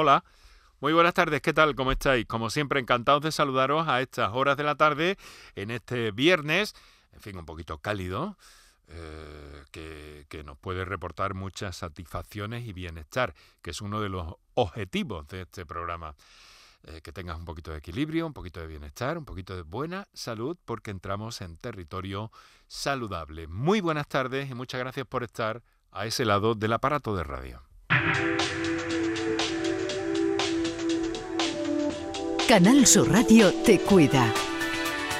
Hola. Muy buenas tardes, ¿qué tal? ¿Cómo estáis? Como siempre, encantados de saludaros a estas horas de la tarde, en este viernes, en fin, un poquito cálido, eh, que, nos puede reportar muchas satisfacciones y bienestar, que es uno de los objetivos de este programa. Eh, que tengas un poquito de equilibrio, un poquito de bienestar, un poquito de buena salud, porque entramos en territorio saludable. Muy buenas tardes y muchas gracias por estar a ese lado del aparato de radio. Canal Sur Radio te cuida.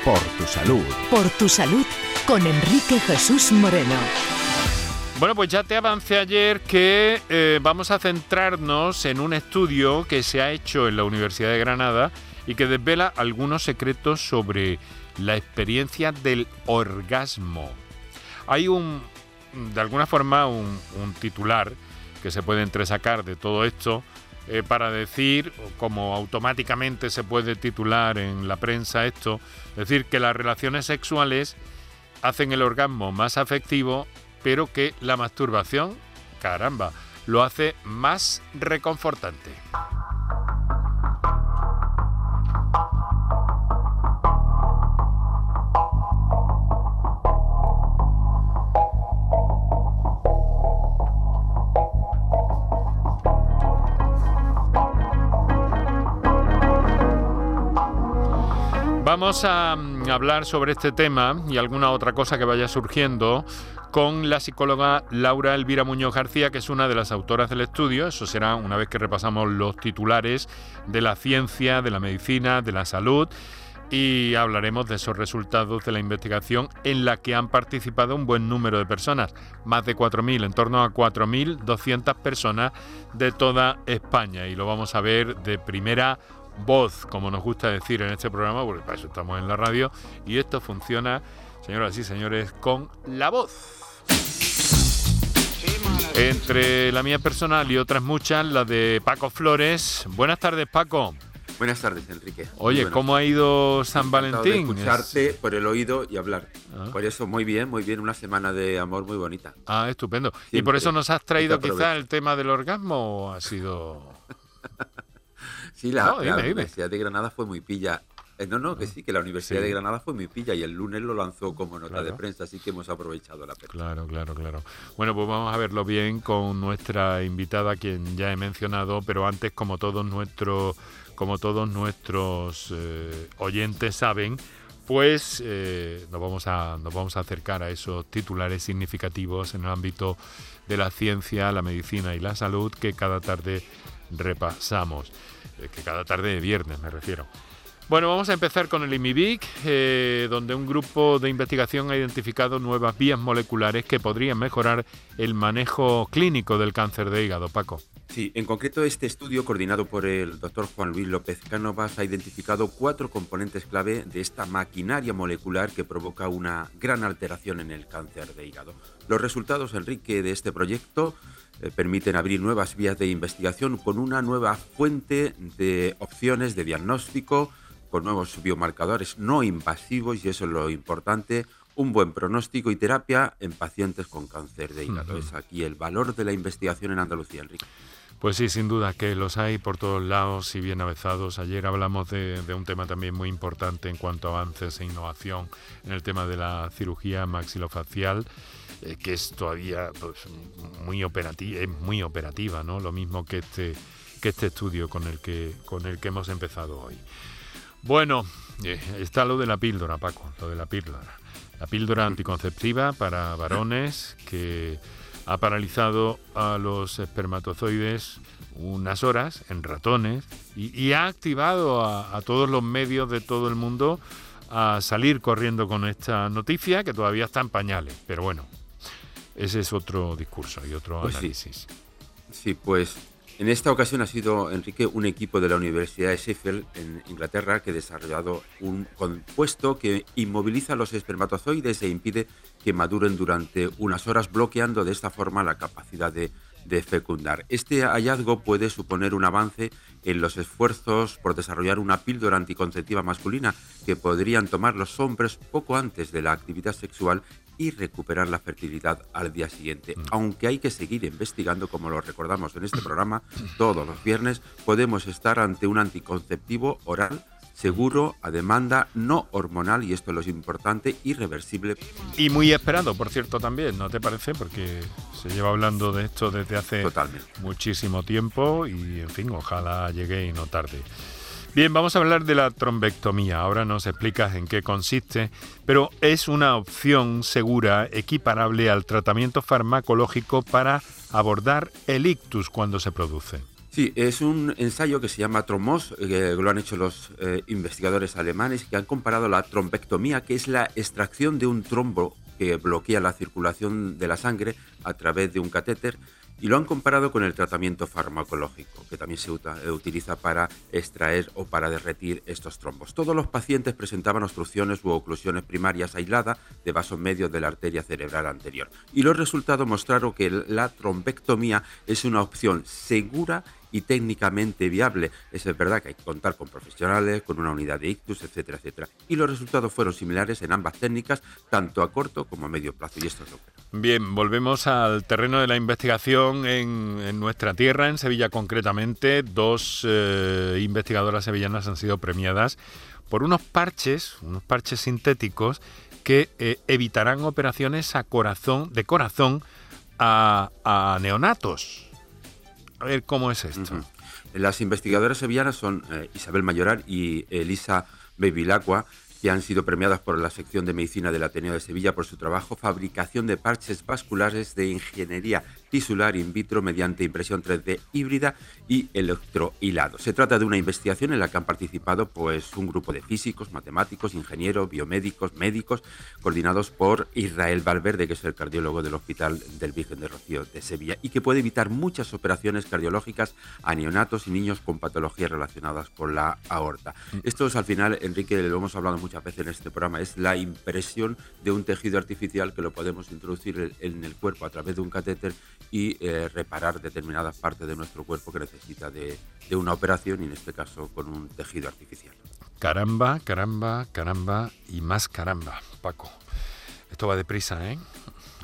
Por tu salud. Por tu salud con Enrique Jesús Moreno. Bueno, pues ya te avancé ayer que eh, vamos a centrarnos en un estudio que se ha hecho en la Universidad de Granada y que desvela algunos secretos sobre la experiencia del orgasmo. Hay un, de alguna forma, un, titular que se puede entresacar de todo esto eh, para decir, como automáticamente se puede titular en la prensa esto, decir que las relaciones sexuales hacen el orgasmo más afectivo pero que la masturbación, caramba, lo hace más reconfortante. Vamos a mm, hablar sobre este tema y alguna otra cosa que vaya surgiendo con la psicóloga Laura Elvira Muñoz García, que es una de las autoras del estudio. Eso será una vez que repasamos los titulares de la ciencia, de la medicina, de la salud. Y hablaremos de esos resultados de la investigación en la que han participado un buen número de personas, más de 4.000, en torno a 4.200 personas de toda España. Y lo vamos a ver de primera voz, como nos gusta decir en este programa, porque para eso estamos en la radio. Y esto funciona, señoras y señores, con la voz. Entre la mía personal y otras muchas, la de Paco Flores. Buenas tardes, Paco. Buenas tardes, Enrique. Oye, ¿cómo ha ido San Valentín? De escucharte por el oído y hablar. Ah. Por eso, muy bien, muy bien. Una semana de amor muy bonita. Ah, estupendo. ¿Y por eso nos has traído quizá el tema del orgasmo o ha sido...? sí, la, Universidad de Granada fue muy pilla. Eh, no, no, que sí, que la Universidad de Granada fue muy pilla y el lunes lo lanzó como nota de prensa, así que hemos aprovechado la prensa. Claro, claro, claro. Bueno, pues vamos a verlo bien con nuestra invitada, quien ya he mencionado, pero antes, como todos nuestros, como todos nuestros eh, oyentes saben, pues eh, nos, vamos a, nos vamos a acercar a esos titulares significativos en el ámbito de la ciencia, la medicina y la salud que cada tarde repasamos, que cada tarde de viernes me refiero. Bueno, vamos a empezar con el IMIBIC, eh, donde un grupo de investigación ha identificado nuevas vías moleculares que podrían mejorar el manejo clínico del cáncer de hígado. Paco. Sí, en concreto este estudio coordinado por el doctor Juan Luis López Cánovas ha identificado cuatro componentes clave de esta maquinaria molecular que provoca una gran alteración en el cáncer de hígado. Los resultados, Enrique, de este proyecto eh, permiten abrir nuevas vías de investigación con una nueva fuente de opciones de diagnóstico, con nuevos biomarcadores no invasivos y eso es lo importante, un buen pronóstico y terapia en pacientes con cáncer de hígado. Es aquí el valor de la investigación en Andalucía, Enrique. Pues sí, sin duda que los hay por todos lados y bien avezados. Ayer hablamos de, un tema también muy importante en cuanto a avances e innovación en el tema de la cirugía maxilofacial, eh, que es todavía pues, muy operativa, ¿no? Lo mismo que este, que este estudio con el que, con el que hemos empezado hoy. Bueno, eh, está lo de la píldora, Paco, lo de la píldora. La píldora anticonceptiva para varones que ha paralizado a los espermatozoides unas horas en ratones y, ha activado a, todos los medios de todo el mundo a salir corriendo con esta noticia que todavía está en pañales. Pero bueno, ese es otro discurso y otro pues análisis. sí, pues en esta ocasión ha sido, Enrique, un equipo de la Universidad de Sheffield, en Inglaterra, que ha desarrollado un compuesto que inmoviliza los espermatozoides e impide que maduren durante unas horas, bloqueando de esta forma la capacidad de, fecundar. Este hallazgo puede suponer un avance en los esfuerzos por desarrollar una píldora anticonceptiva masculina que podrían tomar los hombres poco antes de la actividad sexual y recuperar la fertilidad al día siguiente. Mm. Aunque hay que seguir investigando, como lo recordamos en este programa, todos los viernes podemos estar ante un anticonceptivo oral seguro, a demanda, no hormonal, y esto es lo importante, irreversible. Y muy esperado, por cierto, también, ¿no te parece? Porque se lleva hablando de esto desde hace muchísimo tiempo y, en fin, ojalá llegue y no tarde. Bien, vamos a hablar de la trombectomía. Ahora nos explicas en qué consiste, pero es una opción segura, equiparable al tratamiento farmacológico para abordar el ictus cuando se produce. Sí, es un ensayo que se llama Tromos, que lo han hecho los eh, investigadores alemanes, que han comparado la trombectomía, que es la extracción de un trombo que bloquea la circulación de la sangre a través de un catéter, y lo han comparado con el tratamiento farmacológico, que también se eh, utiliza para extraer o para derretir estos trombos. Todos los pacientes presentaban obstrucciones u oclusiones primarias aisladas de vasos medios de la arteria cerebral anterior. Y los resultados mostraron que la trombectomía es una opción segura y técnicamente viable. es verdad que hay que contar con profesionales, con una unidad de ictus, etcétera, etcétera. Y los resultados fueron similares en ambas técnicas, tanto a corto como a medio plazo. Y esto es lo que... Bien, volvemos al terreno de la investigación en, nuestra tierra, en Sevilla concretamente. Dos eh, investigadoras sevillanas han sido premiadas por unos parches, unos parches sintéticos que eh, evitarán operaciones a corazón, de corazón a, a neonatos. A ver cómo es esto. Las investigadoras sevillanas son eh, Isabel Mayoral y Elisa Bevilacqua que han sido premiadas por la sección de medicina del Ateneo de Sevilla por su trabajo fabricación de parches vasculares de ingeniería tisular in vitro mediante impresión 3D híbrida y electrohilado. Se trata de una investigación en la que han participado pues, un grupo de físicos, matemáticos, ingenieros, biomédicos, médicos, coordinados por Israel Valverde, que es el cardiólogo del Hospital del Virgen de Rocío de Sevilla, y que puede evitar muchas operaciones cardiológicas a neonatos y niños con patologías relacionadas con la aorta. Esto es al final, Enrique, lo hemos hablado muchas veces en este programa, es la impresión de un tejido artificial que lo podemos introducir en el cuerpo a través de un catéter y eh, reparar determinadas partes de nuestro cuerpo que necesita de, una operación y en este caso con un tejido artificial. Caramba, caramba, caramba y más caramba, Paco. Esto va deprisa, ¿eh?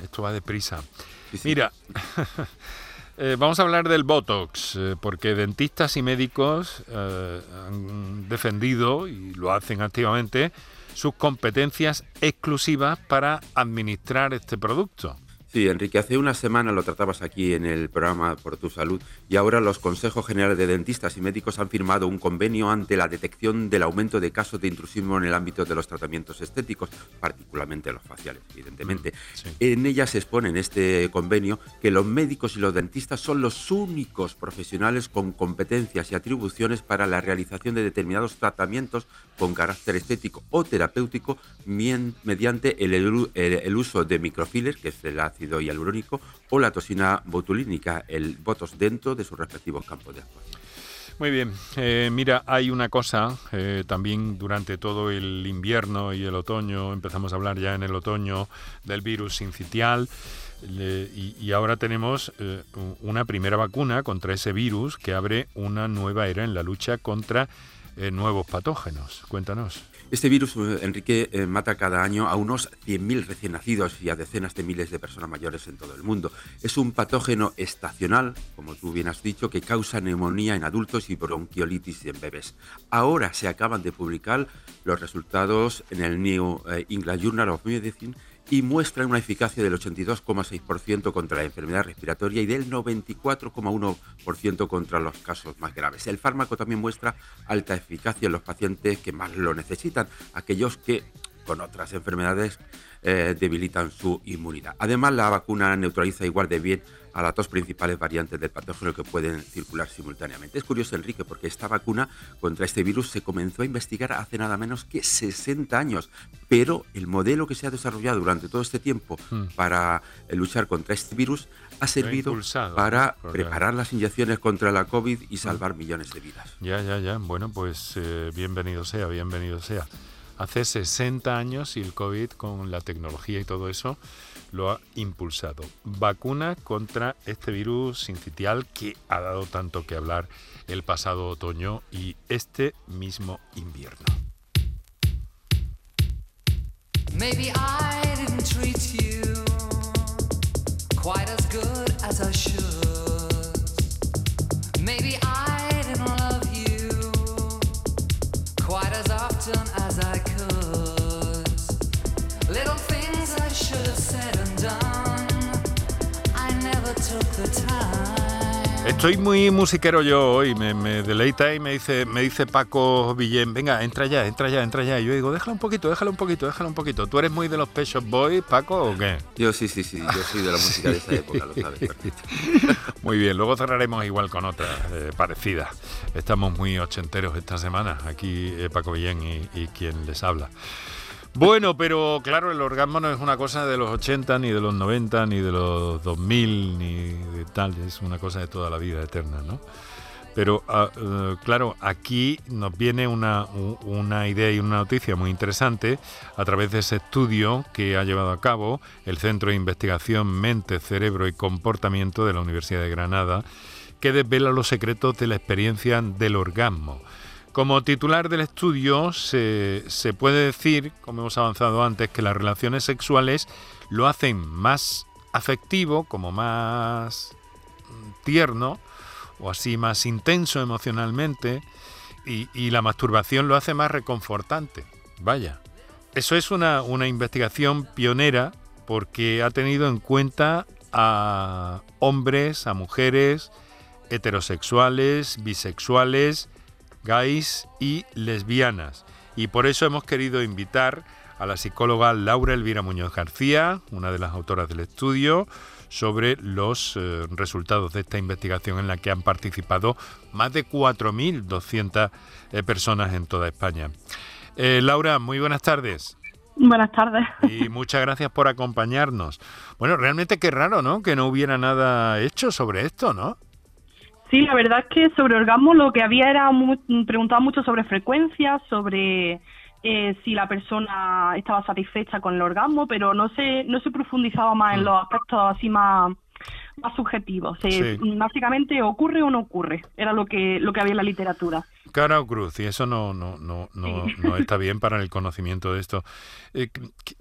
Esto va deprisa. Mira, eh, vamos a hablar del Botox, eh, porque dentistas y médicos han defendido, y lo hacen activamente, sus competencias exclusivas para administrar este producto. Sí, Enrique, hace una semana lo tratabas aquí en el programa Por tu Salud y ahora los Consejos Generales de Dentistas y Médicos han firmado un convenio ante la detección del aumento de casos de intrusismo en el ámbito de los tratamientos estéticos, particularmente los faciales, evidentemente. Mm, en ella se expone en este convenio que los médicos y los dentistas son los únicos profesionales con competencias y atribuciones para la realización de determinados tratamientos con carácter estético o terapéutico mediante el, uso de microfillers, que es el ácido y hialurónico, o la toxina botulínica, el botos dentro de sus respectivos campos de actuación. Muy bien, eh, mira, hay una cosa, eh, también durante todo el invierno y el otoño, empezamos a hablar ya en el otoño del virus sincitial, y, ahora tenemos eh, una primera vacuna contra ese virus que abre una nueva era en la lucha contra nuevos patógenos. Cuéntanos. Este virus, eh, Enrique, eh, mata cada año a unos 100.000 recién nacidos y a decenas de miles de personas mayores en todo el mundo. Es un patógeno estacional, como tú bien has dicho, que causa neumonía en adultos y bronquiolitis en bebés. Ahora se acaban de publicar los resultados en el New eh, England Journal of Medicine y muestran una eficacia del 82,6% contra la enfermedad respiratoria y del 94,1% contra los casos más graves. El fármaco también muestra alta eficacia en los pacientes que más lo necesitan, aquellos que con otras enfermedades eh, debilitan su inmunidad. Además, la vacuna neutraliza igual de bien a las dos principales variantes del patógeno que pueden circular simultáneamente. Es curioso, Enrique, porque esta vacuna contra este virus se comenzó a investigar hace nada menos que 60 años, pero el modelo que se ha desarrollado durante todo este tiempo hmm. para eh, luchar contra este virus ha servido para preparar las inyecciones contra la COVID y hmm. salvar millones de vidas. Ya, ya, ya. Bueno, pues eh, bienvenido sea, bienvenido sea. Hace 60 años y el COVID con la tecnología y todo eso lo ha impulsado. Vacuna contra este virus sincitial que ha dado tanto que hablar el pasado otoño y este mismo invierno. Estoy muy musiquero yo hoy, me, me, deleita y me dice, me dice Paco Villén, venga, entra ya, entra ya, entra ya. Y yo digo, déjala un poquito, déjala un poquito, déjala un poquito. ¿Tú eres muy de los Pet Shop Boys, Paco, o qué? Yo sí, sí, sí, yo soy de la música de esa época, lo sabes. muy bien, luego cerraremos igual con otra eh, parecida. Estamos muy ochenteros esta semana, aquí eh, Paco Villén y, y quien les habla. Bueno, pero claro, el orgasmo no es una cosa de los 80, ni de los 90, ni de los 2000, ni de tal, es una cosa de toda la vida eterna, ¿no? Pero uh, claro, aquí nos viene una, una, idea y una noticia muy interesante a través de ese estudio que ha llevado a cabo el Centro de Investigación Mente, Cerebro y Comportamiento de la Universidad de Granada, que desvela los secretos de la experiencia del orgasmo. Como titular del estudio se, se, puede decir, como hemos avanzado antes, que las relaciones sexuales lo hacen más afectivo, como más tierno, o así más intenso emocionalmente, y, y la masturbación lo hace más reconfortante. Vaya, eso es una, una investigación pionera porque ha tenido en cuenta a hombres, a mujeres, heterosexuales, bisexuales, gays y lesbianas. Y por eso hemos querido invitar a la psicóloga Laura Elvira Muñoz García, una de las autoras del estudio, sobre los eh, resultados de esta investigación en la que han participado más de 4.200 eh, personas en toda España. Eh, Laura, muy buenas tardes. Buenas tardes. Y muchas gracias por acompañarnos. Bueno, realmente qué raro, ¿no? Que no hubiera nada hecho sobre esto, ¿no? Sí, la verdad es que sobre orgasmo lo que había era mu preguntaba mucho sobre frecuencia, sobre eh, si la persona estaba satisfecha con el orgasmo, pero no se no se profundizaba más en los aspectos así más más subjetivos. Se, sí. Básicamente ocurre o no ocurre, era lo que lo que había en la literatura. Cara o cruz, y eso no, no, no, no, no está bien para el conocimiento de esto. Eh,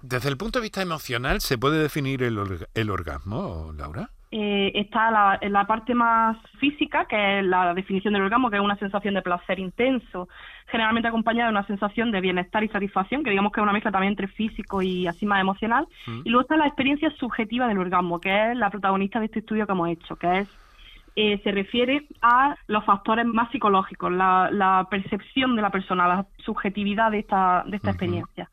desde el punto de vista emocional, ¿se puede definir el, el orgasmo, Laura? Eh, está la, la, parte más física, que es la definición del orgasmo, que es una sensación de placer intenso, generalmente acompañada de una sensación de bienestar y satisfacción, que digamos que es una mezcla también entre físico y así más emocional. Mm. Y luego está la experiencia subjetiva del orgasmo, que es la protagonista de este estudio que hemos hecho, que es eh, se refiere a los factores más psicológicos, la, la, percepción de la persona, la subjetividad de esta, de esta uh -huh. experiencia.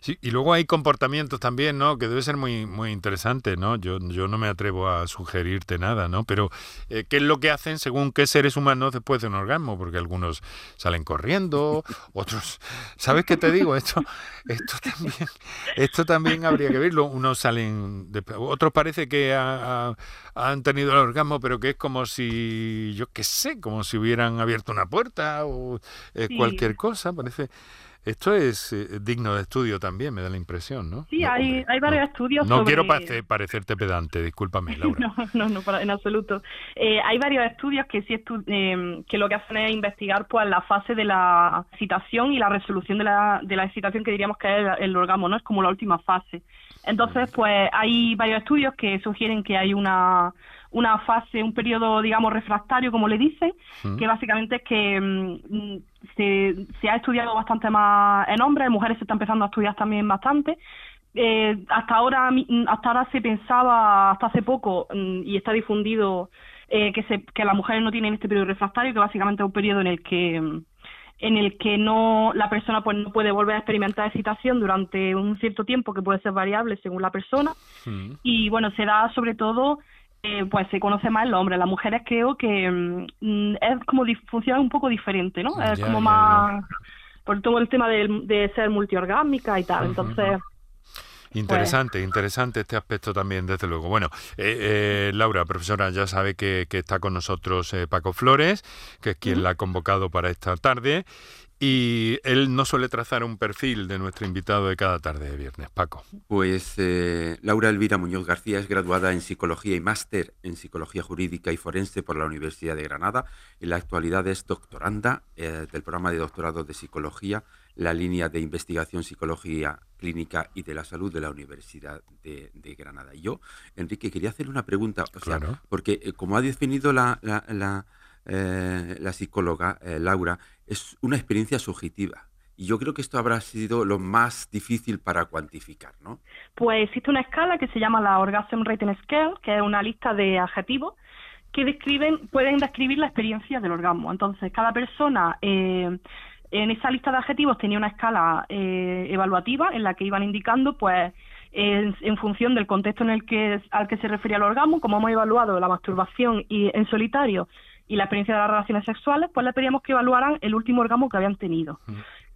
Sí, y luego hay comportamientos también, ¿no? Que debe ser muy muy interesante, ¿no? Yo, yo no me atrevo a sugerirte nada, ¿no? Pero eh, ¿qué es lo que hacen según qué seres humanos después de un orgasmo? Porque algunos salen corriendo, otros... ¿Sabes qué te digo? Esto, esto, también, esto también habría que verlo. Unos salen... De, otros parece que ha, ha, han tenido el orgasmo, pero que es como si, yo qué sé, como si hubieran abierto una puerta o eh, sí. cualquier cosa. Parece... Esto es eh, digno de estudio también, me da la impresión, ¿no? Sí, no, hay, hombre, hay varios no, estudios No sobre... quiero parecer, parecerte pedante, discúlpame, Laura. no, no, no, para, en absoluto. Eh, hay varios estudios que sí estu eh, que lo que hacen es investigar pues la fase de la excitación y la resolución de la, de la excitación que diríamos que es el, el orgasmo, ¿no? Es como la última fase. Entonces, pues hay varios estudios que sugieren que hay una una fase, un periodo, digamos, refractario, como le dicen, mm. que básicamente es que mm, se, se, ha estudiado bastante más en hombres, en mujeres se está empezando a estudiar también bastante. Eh, hasta ahora hasta ahora se pensaba, hasta hace poco, mm, y está difundido, eh, que, se, que las mujeres no tienen este periodo refractario, que básicamente es un periodo en el que en el que no la persona pues no puede volver a experimentar excitación durante un cierto tiempo que puede ser variable según la persona mm. y bueno se da sobre todo eh, pues se conoce más el hombre. Las mujeres creo que mm, es como funciona un poco diferente, ¿no? Es ya, como ya, más ya. por todo el tema de, de ser multiorgásmica y tal. Entonces. Interesante, pues... interesante este aspecto también, desde luego. Bueno, eh, eh, Laura, profesora, ya sabe que, que está con nosotros eh, Paco Flores, que es quien uh -huh. la ha convocado para esta tarde. Y él no suele trazar un perfil de nuestro invitado de cada tarde de viernes, Paco. Pues eh, Laura Elvira Muñoz García es graduada en Psicología y máster en Psicología Jurídica y Forense por la Universidad de Granada. En la actualidad es doctoranda eh, del programa de doctorado de Psicología, la línea de investigación Psicología Clínica y de la Salud de la Universidad de, de Granada. Y yo, Enrique, quería hacer una pregunta, o sea, Claro. porque eh, como ha definido la, la, la, eh, la psicóloga eh, Laura, es una experiencia subjetiva. Y yo creo que esto habrá sido lo más difícil para cuantificar, ¿no? Pues existe una escala que se llama la Orgasm Rating Scale, que es una lista de adjetivos que describen, pueden describir la experiencia del orgasmo. Entonces, cada persona eh, en esa lista de adjetivos tenía una escala evaluativa en la que iban indicando, pues, en, en función del contexto en el que al que se refería el orgasmo, como hemos evaluado la masturbación y en solitario y la experiencia de las relaciones sexuales, pues le pedíamos que evaluaran el último orgasmo que habían tenido.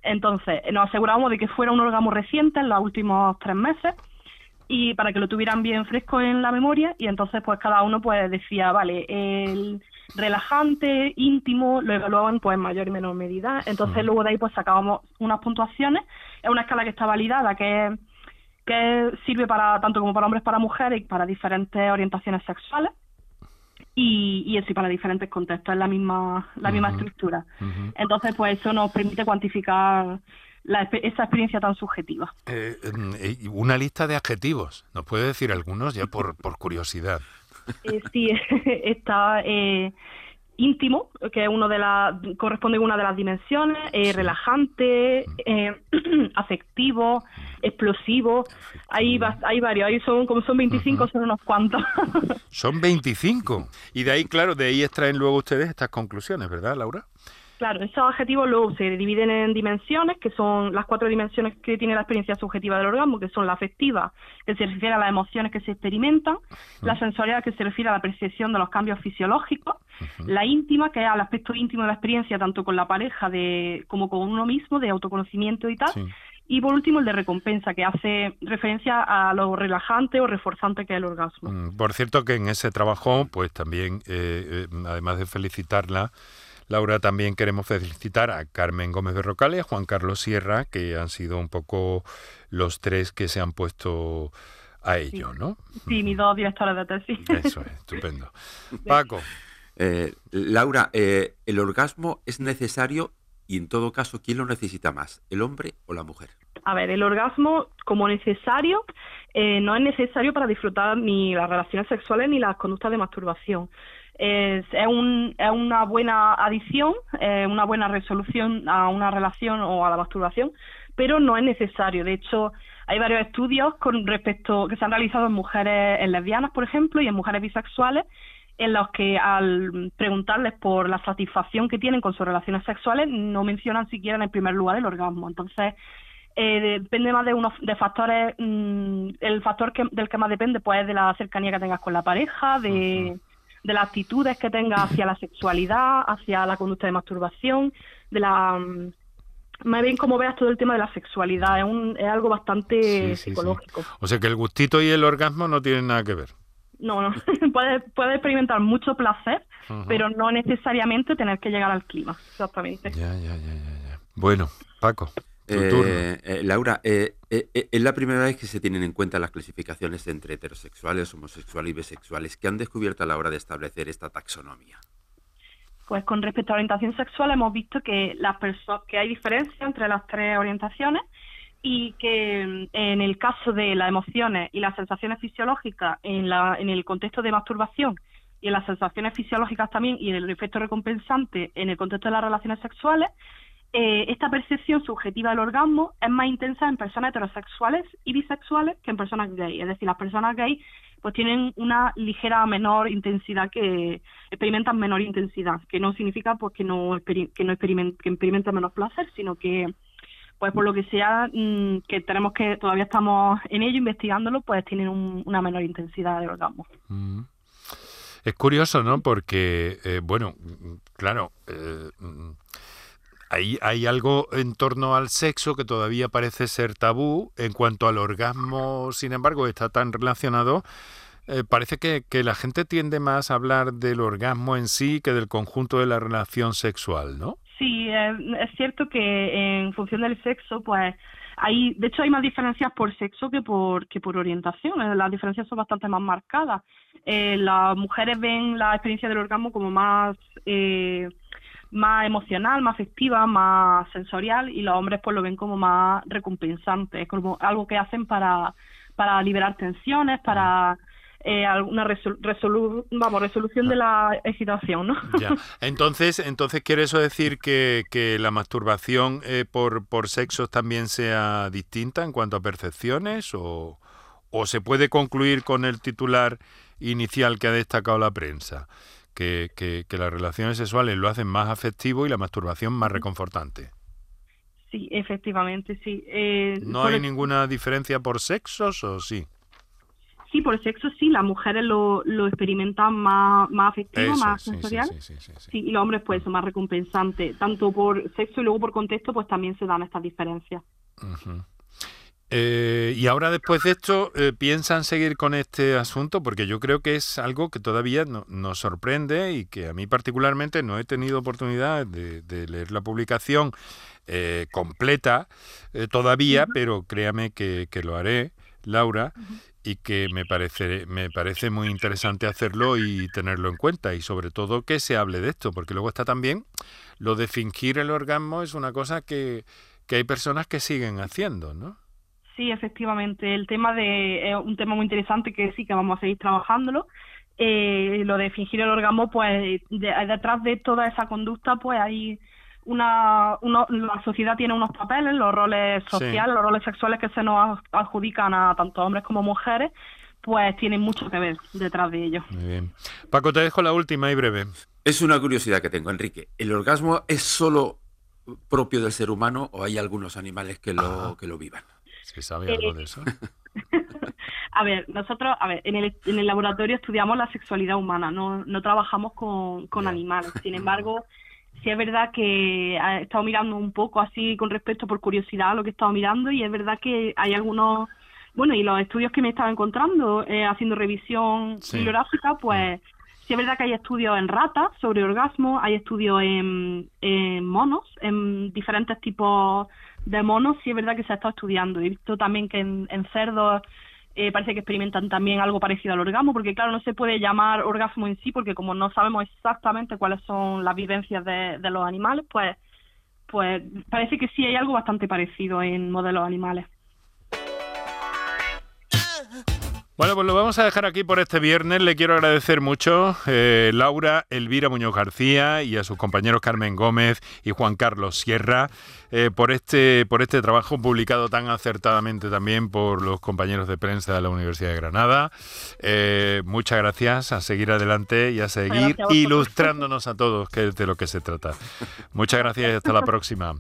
Entonces, nos asegurábamos de que fuera un orgasmo reciente en los últimos tres meses y para que lo tuvieran bien fresco en la memoria y entonces pues cada uno pues decía, vale, el relajante, íntimo, lo evaluaban pues en mayor y menor medida. Entonces luego de ahí pues sacábamos unas puntuaciones. Es una escala que está validada, que, que sirve para tanto como para hombres, para mujeres y para diferentes orientaciones sexuales. Y, y eso y para diferentes contextos, es la misma, la misma estructura. Entonces, pues eso nos permite cuantificar la, esa experiencia tan subjetiva. Eh, eh, una lista de adjetivos. ¿Nos puede decir algunos ya por, por curiosidad? Eh, sí, está eh, íntimo, que es uno de las corresponde a una de las dimensiones, eh, relajante, afectivo, explosivo. Hay, hay varios, ahí son como son 25, son unos cuantos. Son 25. Y de ahí, claro, de ahí extraen luego ustedes estas conclusiones, ¿verdad, Laura? Claro, esos adjetivos luego se dividen en dimensiones, que son las cuatro dimensiones que tiene la experiencia subjetiva del orgasmo, que son la afectiva, que se refiere a las emociones que se experimentan, la sensorial, que se refiere a la percepción de los cambios fisiológicos, la íntima, que es al aspecto íntimo de la experiencia, tanto con la pareja de, como con uno mismo, de autoconocimiento y tal, Sí. Y por último el de recompensa, que hace referencia a lo relajante o reforzante que es el orgasmo. Mm, Por cierto que en ese trabajo, pues también, eh, eh, además de felicitarla, Laura, también queremos felicitar a Carmen Gómez Berrocal y a Juan Carlos Sierra, que han sido un poco los tres que se han puesto a ello, ¿no? Sí, mis dos directores de tesis. Eso es, estupendo. Paco, Eh, Laura, eh, ¿el orgasmo es necesario y en todo caso, quién lo necesita más, el hombre o la mujer? A ver, el orgasmo como necesario eh, no es necesario para disfrutar ni las relaciones sexuales ni las conductas de masturbación. Es, es, un- es una buena adición, una buena resolución a una relación o a la masturbación, pero no es necesario. De hecho, hay varios estudios con respecto que se han realizado en mujeres lesbianas, por ejemplo, y en mujeres bisexuales, en los que al preguntarles por la satisfacción que tienen con sus relaciones sexuales no mencionan siquiera en el primer lugar el orgasmo. Entonces, eh, depende más de unos de factores mm, el factor que, del que más depende pues es de la cercanía que tengas con la pareja de, de las actitudes que tengas hacia la sexualidad hacia la conducta de masturbación de la mm, más bien como veas todo el tema de la sexualidad es, un, es algo bastante Sí, sí, sí. psicológico o sea que el gustito y el orgasmo no tienen nada que ver. No no puedes puedes experimentar mucho placer pero no necesariamente tener que llegar al clima exactamente Ya, ya, ya, ya, ya. Bueno, Paco, tu Eh, turno. eh, Laura, eh, eh, es la primera vez que se tienen en cuenta las clasificaciones entre heterosexuales, homosexuales y bisexuales que han descubierto a la hora de establecer esta taxonomía. Pues con respecto a orientación sexual hemos visto que las perso- que hay diferencia entre las tres orientaciones y que mm, en el caso de las emociones y las sensaciones fisiológicas en, la, en el contexto de masturbación y en las sensaciones fisiológicas también y en el efecto recompensante en el contexto de las relaciones sexuales, eh, esta percepción subjetiva del orgasmo es más intensa en personas heterosexuales y bisexuales que en personas gay. Es decir, las personas gay pues tienen una ligera menor intensidad que experimentan menor intensidad, que no significa pues que no que no que experimentan menos placer, sino que pues por lo que sea mm, que tenemos que todavía estamos en ello investigándolo, pues tienen un- una menor intensidad de orgasmo. Mm. Es curioso, ¿no? Porque, eh, bueno, claro, eh, mm, hay, hay algo en torno al sexo que todavía parece ser tabú. En cuanto al orgasmo, sin embargo, está tan relacionado. eh, parece que, que la gente tiende más a hablar del orgasmo en sí que del conjunto de la relación sexual, ¿no? Sí, es, es cierto que en función del sexo, pues hay, de hecho hay más diferencias por sexo que por que por orientación. Eh, Las diferencias son bastante más marcadas. Eh, las mujeres ven la experiencia del orgasmo como más eh, más emocional, más afectiva, más sensorial y los hombres pues lo ven como más recompensante, es como algo que hacen para para liberar tensiones, para eh, alguna resol- resolu- vamos, resolución de la excitación, ¿no? Ya. Entonces, entonces quiere eso decir que, que la masturbación eh, por, por sexos también sea distinta en cuanto a percepciones o, o se puede concluir con el titular inicial que ha destacado la prensa, que, que, que las relaciones sexuales lo hacen más afectivo y la masturbación más reconfortante. Sí, efectivamente, sí. Eh, ¿No hay el- ninguna diferencia por sexos o sí? Sí, por sexo sí, las mujeres lo, lo experimentan más, más afectivo, Eso, más sí, sensorial. sí, sí, sí, y los hombres pues son más recompensante, tanto por sexo y luego por contexto pues también se dan estas diferencias. Eh, y ahora después de esto, eh, ¿piensan seguir con este asunto? Porque yo creo que es algo que todavía no- nos sorprende y que a mí particularmente no he tenido oportunidad de, de leer la publicación eh, completa eh, todavía, pero créame que, que lo haré, Laura, y que me parece, me parece muy interesante hacerlo y tenerlo en cuenta y sobre todo que se hable de esto, porque luego está también lo de fingir el orgasmo es una cosa que, que hay personas que siguen haciendo, ¿no? Sí, efectivamente, el tema de es un tema muy interesante que sí que vamos a seguir trabajándolo. Eh, lo de fingir el orgasmo, pues de- detrás de toda esa conducta, pues hay una, uno- la sociedad tiene unos papeles, los roles Sí. sociales, los roles sexuales que se nos adjudican a tanto hombres como mujeres, pues tienen mucho que ver detrás de ellos. Muy bien. Paco, te dejo la última y breve. Es una curiosidad que tengo, Enrique. ¿El orgasmo es solo propio del ser humano o hay algunos animales que lo, Ah. que lo vivan? Si sabe algo de eso. A ver, nosotros, a ver, en el, en el laboratorio estudiamos la sexualidad humana, no, no trabajamos con, con animales. Sin embargo, sí es verdad que he estado mirando un poco así con respecto por curiosidad a lo que he estado mirando y es verdad que hay algunos, bueno, y los estudios que me he estado encontrando eh, haciendo revisión Sí. bibliográfica, pues sí es verdad que hay estudios en ratas sobre orgasmo, hay estudios en, en monos, en diferentes tipos de monos, sí es verdad que se ha estado estudiando. He visto también que en, en cerdos eh, parece que experimentan también algo parecido al orgasmo, porque claro, no se puede llamar orgasmo en sí, porque como no sabemos exactamente cuáles son las vivencias de, de los animales, pues, pues parece que sí hay algo bastante parecido en modelos animales. Bueno, pues lo vamos a dejar aquí por este viernes. Le quiero agradecer mucho eh, Laura Elvira Muñoz García y a sus compañeros Carmen Gómez y Juan Carlos Sierra eh, por este por este trabajo publicado tan acertadamente también por los compañeros de prensa de la Universidad de Granada. Eh, muchas gracias, a seguir adelante y a seguir a ilustrándonos a todos, que es de lo que se trata. Muchas gracias y hasta la próxima.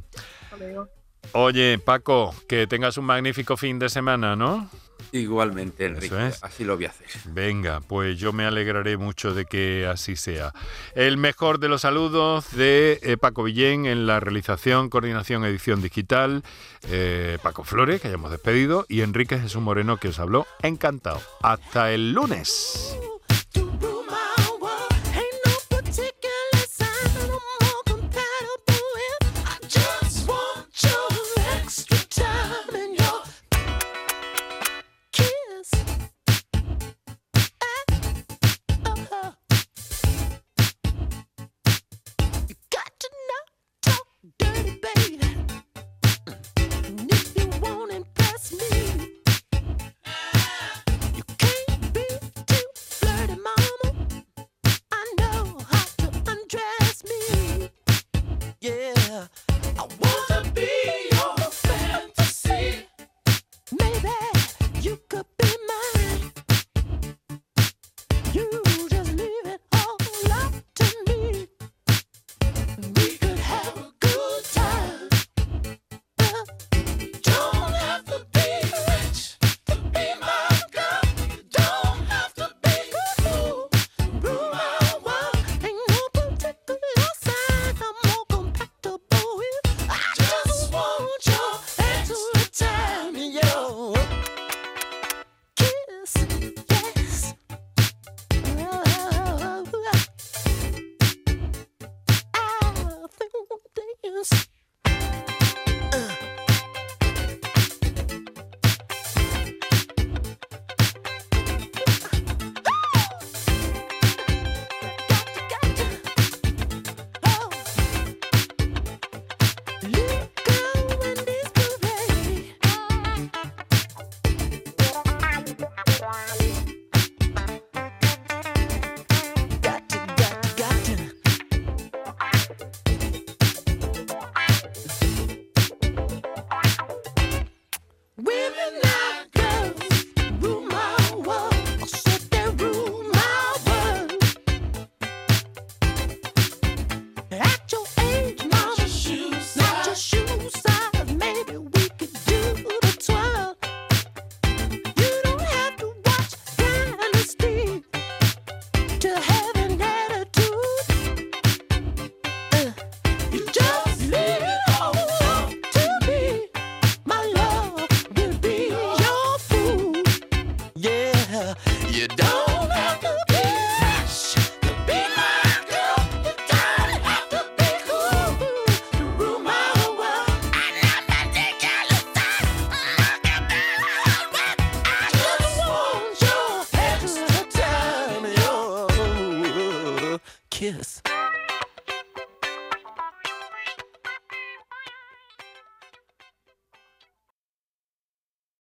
Oye, Paco, que tengas un magnífico fin de semana, ¿no? Igualmente, Enrique. Es. Así lo voy a hacer. Venga, pues yo me alegraré mucho de que así sea. El mejor de los saludos de eh, Paco Villén en la realización, coordinación, edición digital, eh, Paco Flores, que hayamos despedido, y Enrique Jesús Moreno, que os habló. Encantado. Hasta el lunes.